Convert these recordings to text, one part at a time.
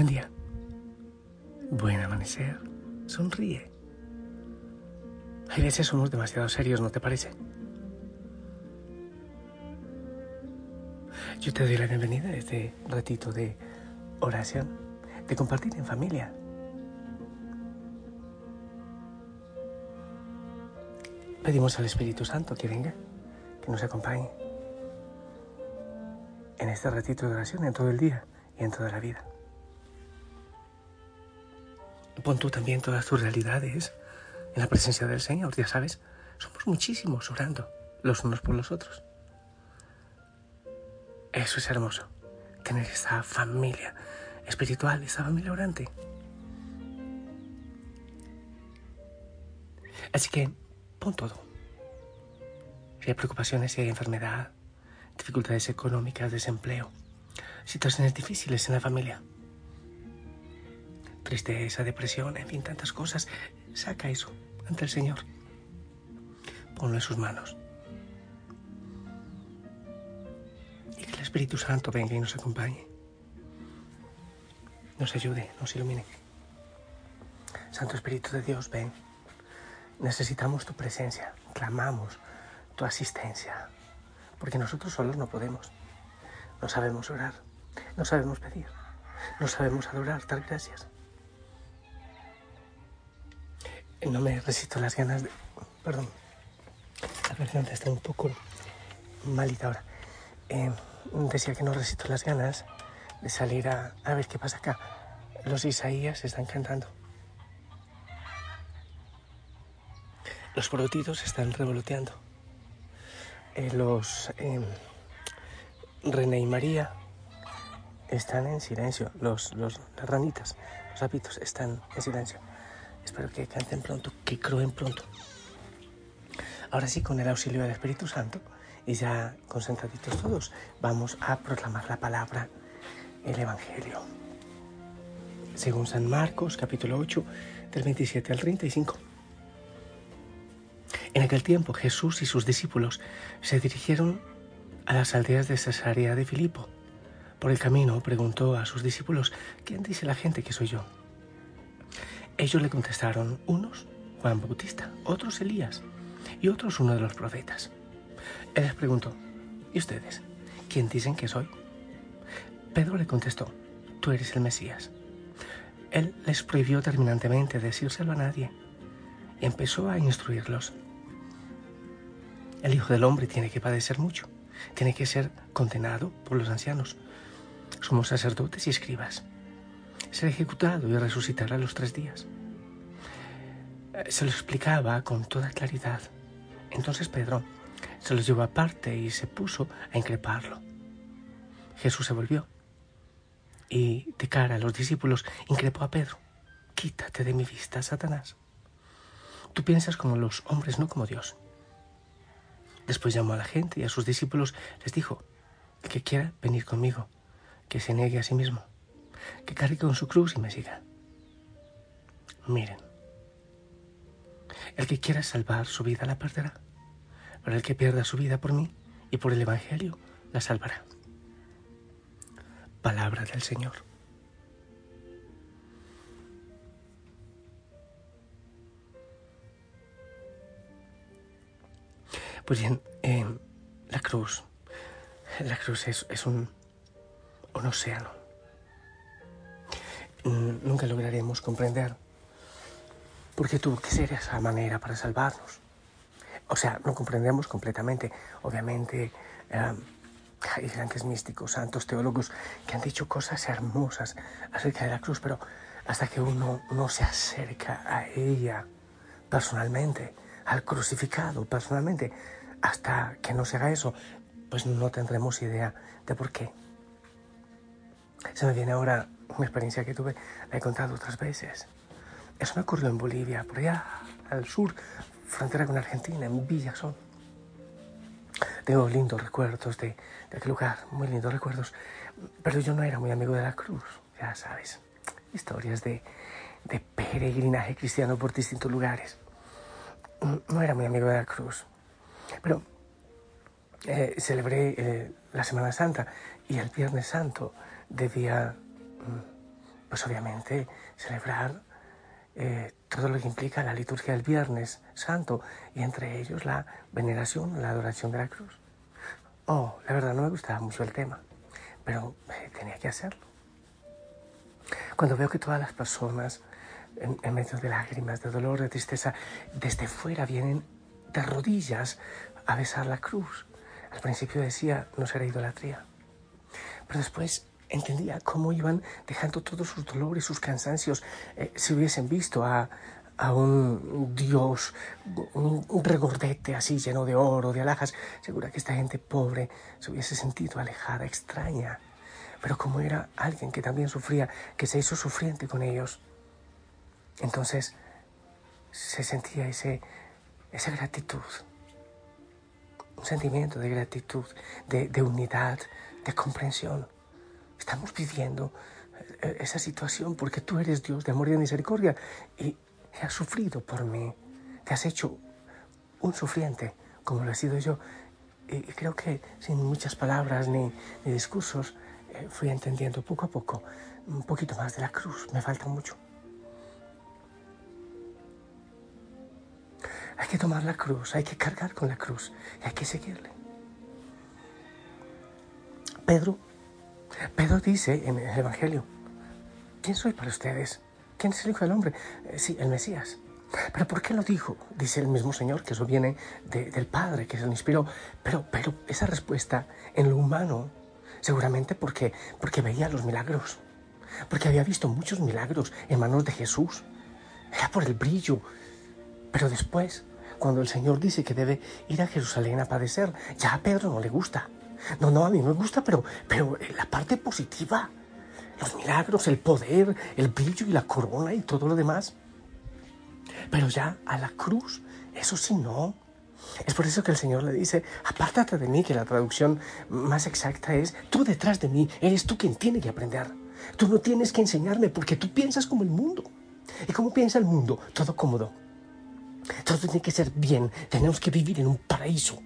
Buen día. Buen amanecer. Sonríe. A veces somos demasiado serios, ¿no te parece? Yo te doy la bienvenida a este ratito de oración, de compartir en familia. Pedimos al Espíritu Santo que venga, que nos acompañe en este ratito de oración, en todo el día y en toda la vida. Pon tú también todas tus realidades en la presencia del Señor, ya sabes, somos muchísimos orando los unos por los otros. Eso es hermoso, tener esa familia espiritual, esa familia orante. Así que pon todo. Si hay preocupaciones, si hay enfermedad, dificultades económicas, desempleo, situaciones difíciles en la familia, tristeza, depresión, en fin, tantas cosas, saca eso ante el Señor. Ponlo en sus manos. Y que el Espíritu Santo venga y nos acompañe. Nos ayude, nos ilumine. Santo Espíritu de Dios, ven. Necesitamos tu presencia. Clamamos tu asistencia porque nosotros solos no podemos. No sabemos orar, no sabemos pedir, no sabemos adorar, dar gracias. No me resisto las ganas de... Perdón, la garganta está un poco malita ahora. Eh, decía que no resisto las ganas de salir a, a ver qué pasa acá. Los Isaías están cantando. Los brotitos están revoloteando. Eh, los eh, René y María están en silencio. Los, los las ranitas, los sapitos están en silencio. Espero que canten pronto, que cruen pronto. Ahora sí, con el auxilio del Espíritu Santo y ya concentraditos todos, vamos a proclamar la palabra, el Evangelio. Según San Marcos, capítulo 8, del 27 al 35. En aquel tiempo Jesús y sus discípulos se dirigieron a las aldeas de Cesarea de Filipo. Por el camino preguntó a sus discípulos, ¿quién dice la gente que soy yo? Ellos le contestaron, unos Juan Bautista, otros Elías y otros uno de los profetas. Él les preguntó, ¿y ustedes? ¿Quién dicen que soy? Pedro le contestó, tú eres el Mesías. Él les prohibió terminantemente decírselo a nadie y empezó a instruirlos. El Hijo del Hombre tiene que padecer mucho, tiene que ser condenado por los ancianos, somos sacerdotes y escribas, ser ejecutado y resucitar a los tres días. Eh, se lo explicaba con toda claridad. Entonces Pedro se los llevó aparte y se puso a increparlo. Jesús se volvió y de cara a los discípulos increpó a Pedro. Quítate de mi vista, Satanás. Tú piensas como los hombres, no como Dios. Después llamó a la gente y a sus discípulos les dijo, el que quiera venir conmigo, que se niegue a sí mismo, que cargue con su cruz y me siga. Miren, el que quiera salvar su vida la perderá, pero el que pierda su vida por mí y por el Evangelio la salvará. Palabra del Señor. Pues bien, eh, la cruz, la cruz es, un, un océano. Mm, nunca lograremos comprender por qué tuvo que ser esa manera para salvarnos. O sea, no comprendemos completamente. Obviamente, eh, hay grandes místicos, santos, teólogos que han dicho cosas hermosas acerca de la cruz, pero hasta que uno no se acerca a ella personalmente, al crucificado personalmente, hasta que no se haga eso, pues no tendremos idea de por qué. Se me viene ahora una experiencia que tuve, la he contado otras veces. Eso me ocurrió en Bolivia, por allá al sur, frontera con Argentina, en Villazón. Tengo lindos recuerdos de, aquel lugar, muy lindos recuerdos, pero yo no era muy amigo de la cruz, ya sabes. Historias de, de peregrinaje cristiano por distintos lugares. No era muy amigo de la cruz. Pero eh, celebré eh, la Semana Santa y el Viernes Santo debía pues obviamente celebrar eh, todo lo que implica la liturgia del Viernes Santo y entre ellos la veneración, la adoración de la cruz. Oh, la verdad no me gustaba mucho el tema, pero eh, tenía que hacerlo. Cuando veo que todas las personas en, en, medio de lágrimas, de dolor, de tristeza, desde fuera vienen de rodillas a besar la cruz. Al principio decía, no será idolatría. Pero después entendía cómo iban dejando todos sus dolores, sus cansancios, eh, si hubiesen visto a, a un dios, un, regordete así lleno de oro, de alhajas, segura que esta gente pobre se hubiese sentido alejada, extraña. Pero como era alguien que también sufría, que se hizo sufriente con ellos, entonces se sentía ese, esa gratitud, un sentimiento de gratitud, de, de unidad, de comprensión. Estamos viviendo eh, esa situación porque tú eres Dios de amor y de misericordia y has sufrido por mí. Te has hecho un sufriente como lo he sido yo. Y creo que sin muchas palabras ni, ni discursos eh, fui entendiendo poco a poco un poquito más de la cruz. Me falta mucho. Hay que tomar la cruz, hay que cargar con la cruz y hay que seguirle. Pedro Pedro dice en el Evangelio, ¿quién soy para ustedes? ¿Quién es el Hijo del Hombre? Eh, sí, el Mesías. ¿Pero por qué lo dijo? Dice el mismo Señor, que eso viene de, del Padre, que se lo inspiró. Pero, pero esa respuesta en lo humano, seguramente porque, porque veía los milagros, porque había visto muchos milagros en manos de Jesús. Era por el brillo. Pero después, cuando el Señor dice que debe ir a Jerusalén a padecer, ya a Pedro no le gusta. No, no, a mí me gusta, pero, pero la parte positiva, los milagros, el poder, el brillo y la corona y todo lo demás. Pero ya a la cruz, eso sí no. Es por eso que el Señor le dice, apártate de mí, que la traducción más exacta es, tú detrás de mí, eres tú quien tiene que aprender. Tú no tienes que enseñarme porque tú piensas como el mundo. ¿Y cómo piensa el mundo? Todo cómodo. Todo tiene que ser bien. Tenemos que vivir en un paraíso,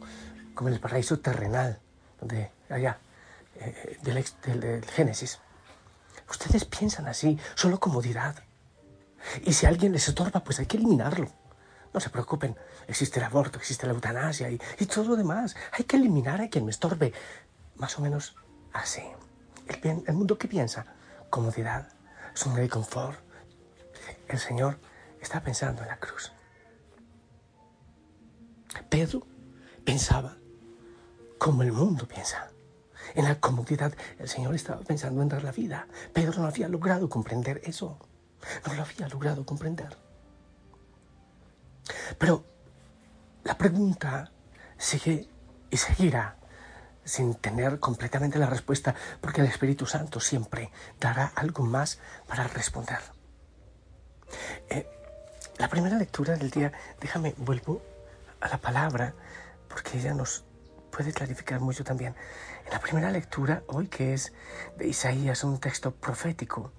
como el paraíso terrenal de allá, eh, del, del, del Génesis. Ustedes piensan así, solo comodidad. Y si alguien les estorba, pues hay que eliminarlo. No se preocupen, existe el aborto, existe la eutanasia y, y todo lo demás. Hay que eliminar a quien me estorbe. Más o menos así. El, el mundo que piensa, comodidad, zona de confort. El Señor está pensando en la cruz. Pedro pensaba como el mundo piensa. En la comodidad, el Señor estaba pensando en dar la vida. Pedro no había logrado comprender eso. No lo había logrado comprender. Pero la pregunta sigue y seguirá sin tener completamente la respuesta, porque el Espíritu Santo siempre dará algo más para responder. Eh, la primera lectura del día, déjame, vuelvo a la palabra, porque ella nos puede clarificar mucho también. En la primera lectura, hoy que es de Isaías, un texto profético,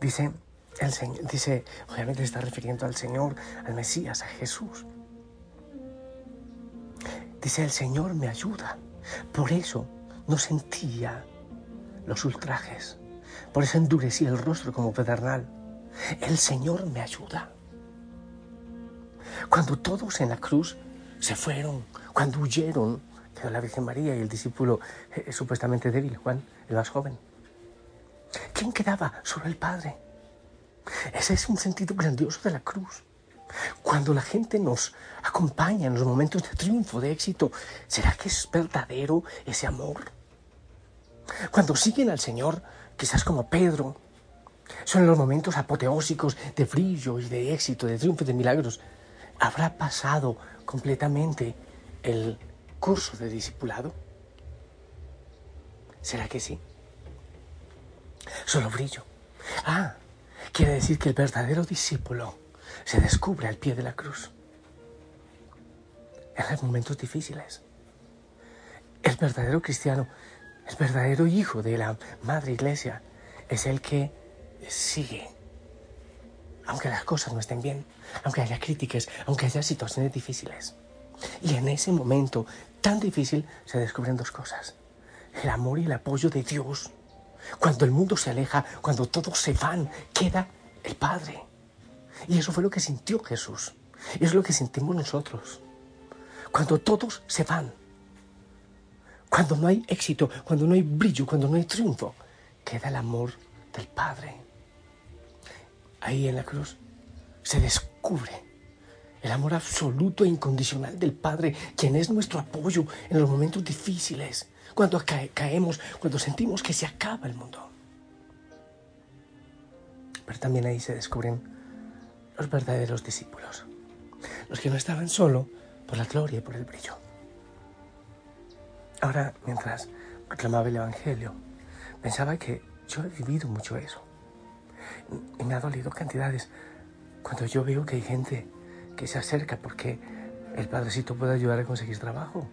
dice, el Señor, dice, obviamente está refiriendo al Señor, al Mesías, a Jesús. Dice, el Señor me ayuda. Por eso no sentía los ultrajes. Por eso endurecía el rostro como pedernal. El Señor me ayuda. Cuando todos en la cruz se fueron, cuando huyeron, quedó la Virgen María y el discípulo eh, supuestamente débil, Juan, el más joven. ¿Quién quedaba? Solo el Padre. Ese es un sentido grandioso de la cruz. Cuando la gente nos acompaña en los momentos de triunfo, de éxito, ¿será que es verdadero ese amor? Cuando siguen al Señor, quizás como Pedro, son los momentos apoteósicos de brillo y de éxito, de triunfo, de milagros. ¿Habrá pasado completamente el curso de discipulado? ¿Será que sí? Solo brillo. Ah, quiere decir que el verdadero discípulo se descubre al pie de la cruz. En los momentos difíciles. El verdadero cristiano, el verdadero hijo de la madre iglesia, es el que sigue. Aunque las cosas no estén bien, aunque haya críticas, aunque haya situaciones difíciles. Y en ese momento tan difícil se descubren dos cosas. El amor y el apoyo de Dios Cuando el mundo se aleja, cuando todos se van, queda el Padre. Y eso fue lo que sintió Jesús. Y es lo que sentimos nosotros. Cuando todos se van, cuando no hay éxito, cuando no hay brillo, cuando no hay triunfo, queda el amor del Padre. Ahí en la cruz se descubre el amor absoluto e incondicional del Padre, quien es nuestro apoyo en los momentos difíciles, cuando caemos, cuando sentimos que se acaba el mundo. Pero también ahí se descubren los verdaderos discípulos, los que no estaban solo por la gloria y por el brillo. Ahora, mientras proclamaba el Evangelio, pensaba que yo he vivido mucho eso. Y me ha dolido cantidades cuando yo veo que hay gente que se acerca porque el padrecito puede ayudar a conseguir trabajo,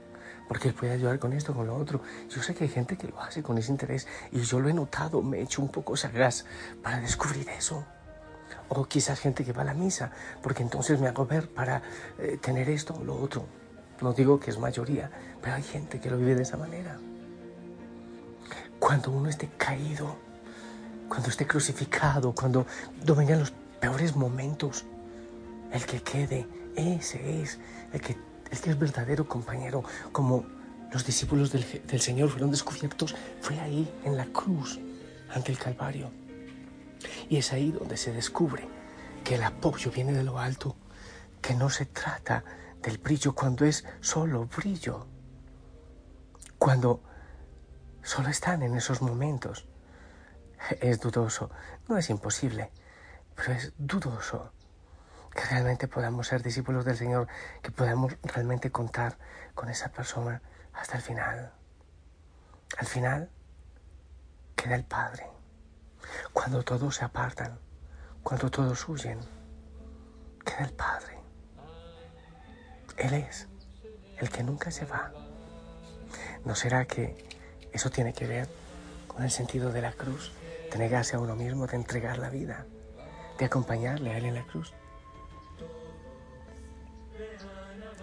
porque él puede ayudar con esto, con lo otro. Yo sé que hay gente que lo hace con ese interés y yo lo he notado, me he hecho un poco sagaz para descubrir eso. O quizás gente que va a la misa, porque entonces me hago ver para eh, tener esto o lo otro. No digo que es mayoría, pero hay gente que lo vive de esa manera. Cuando uno esté caído, cuando esté crucificado, cuando vengan los peores momentos, el que quede, ese es el que, el que es verdadero compañero, como los discípulos del, del Señor fueron descubiertos, fue ahí en la cruz, ante el Calvario. Y es ahí donde se descubre que el apoyo viene de lo alto, que no se trata del brillo cuando es solo brillo, cuando solo están en esos momentos. Es dudoso, no es imposible, pero es dudoso que realmente podamos ser discípulos del Señor, que podamos realmente contar con esa persona hasta el final. Al final queda el Padre. Cuando todos se apartan, cuando todos huyen, queda el Padre. Él es el que nunca se va. ¿No será que eso tiene que ver con el sentido de la cruz, de negarse a uno mismo, de entregar la vida, de acompañarle a Él en la cruz?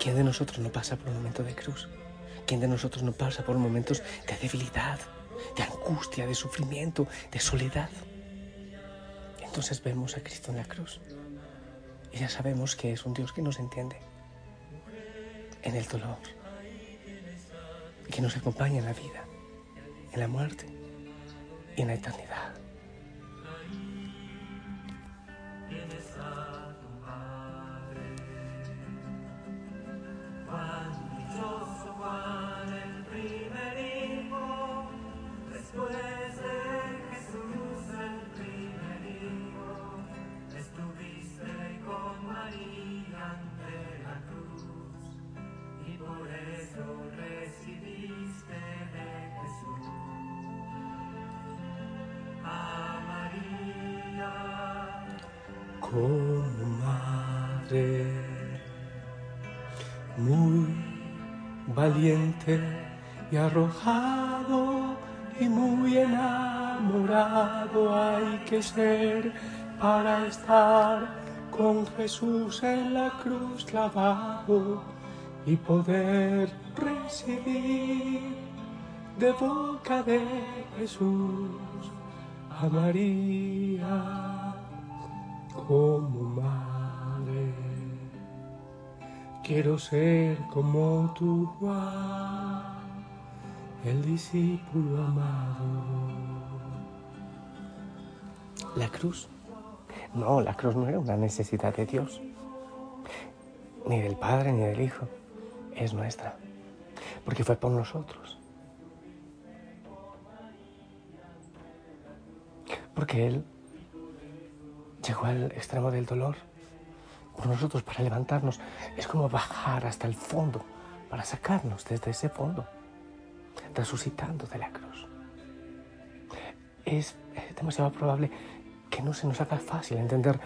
¿Quién de nosotros no pasa por un momento de cruz? ¿Quién de nosotros no pasa por momentos de debilidad, de angustia, de sufrimiento, de soledad? Entonces vemos a Cristo en la cruz y ya sabemos que es un Dios que nos entiende en el dolor que nos acompaña en la vida, en la muerte y en la eternidad. Como madre, muy valiente y arrojado y muy enamorado hay que ser para estar con Jesús en la cruz clavado y poder recibir de boca de Jesús a María como madre. Quiero ser como tú, Juan, el discípulo amado. La cruz. No, la cruz no era una necesidad de Dios, ni del Padre ni del Hijo. Es nuestra, porque fue por nosotros. Porque Él llegó al extremo del dolor por nosotros para levantarnos. Es como bajar hasta el fondo para sacarnos desde ese fondo, resucitando de la cruz. Es, demasiado probable que no se nos haga fácil entender,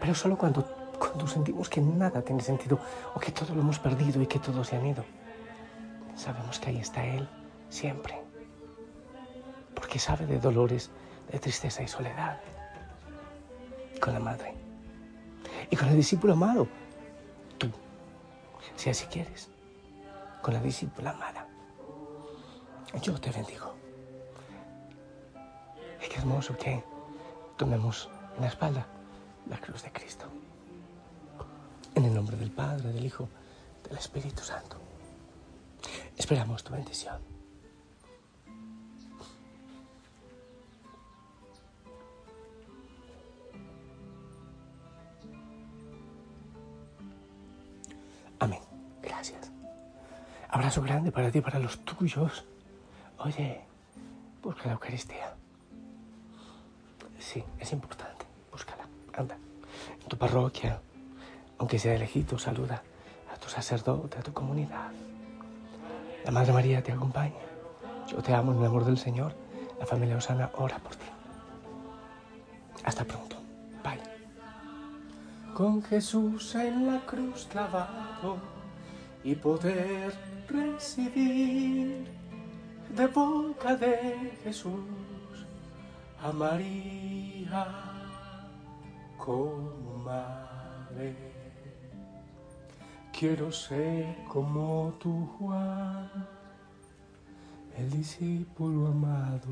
pero solo cuando, cuando sentimos que nada tiene sentido o que todo lo hemos perdido y que todos se han ido. Sabemos que ahí está Él siempre, porque sabe de dolores, de tristeza y soledad con la madre y con el discípulo amado. Tú, si así quieres, con la discípula amada. Yo te bendigo. qué hermoso que tomemos en la espalda la cruz de Cristo. En el nombre del Padre, del Hijo, del Espíritu Santo. Esperamos tu bendición. Gracias. Abrazo grande para ti para los tuyos. Oye, busca la Eucaristía. Sí, es importante. Búscala. Anda. En tu parroquia, aunque sea elegido, saluda a tu sacerdote, a tu comunidad. La Madre María te acompaña. Yo te amo en el amor del Señor. La familia Osana ora por ti. Hasta pronto. Bye. Con Jesús en la cruz clavado y poder recibir de boca de Jesús a María como madre. Quiero ser como tu Juan, el discípulo amado.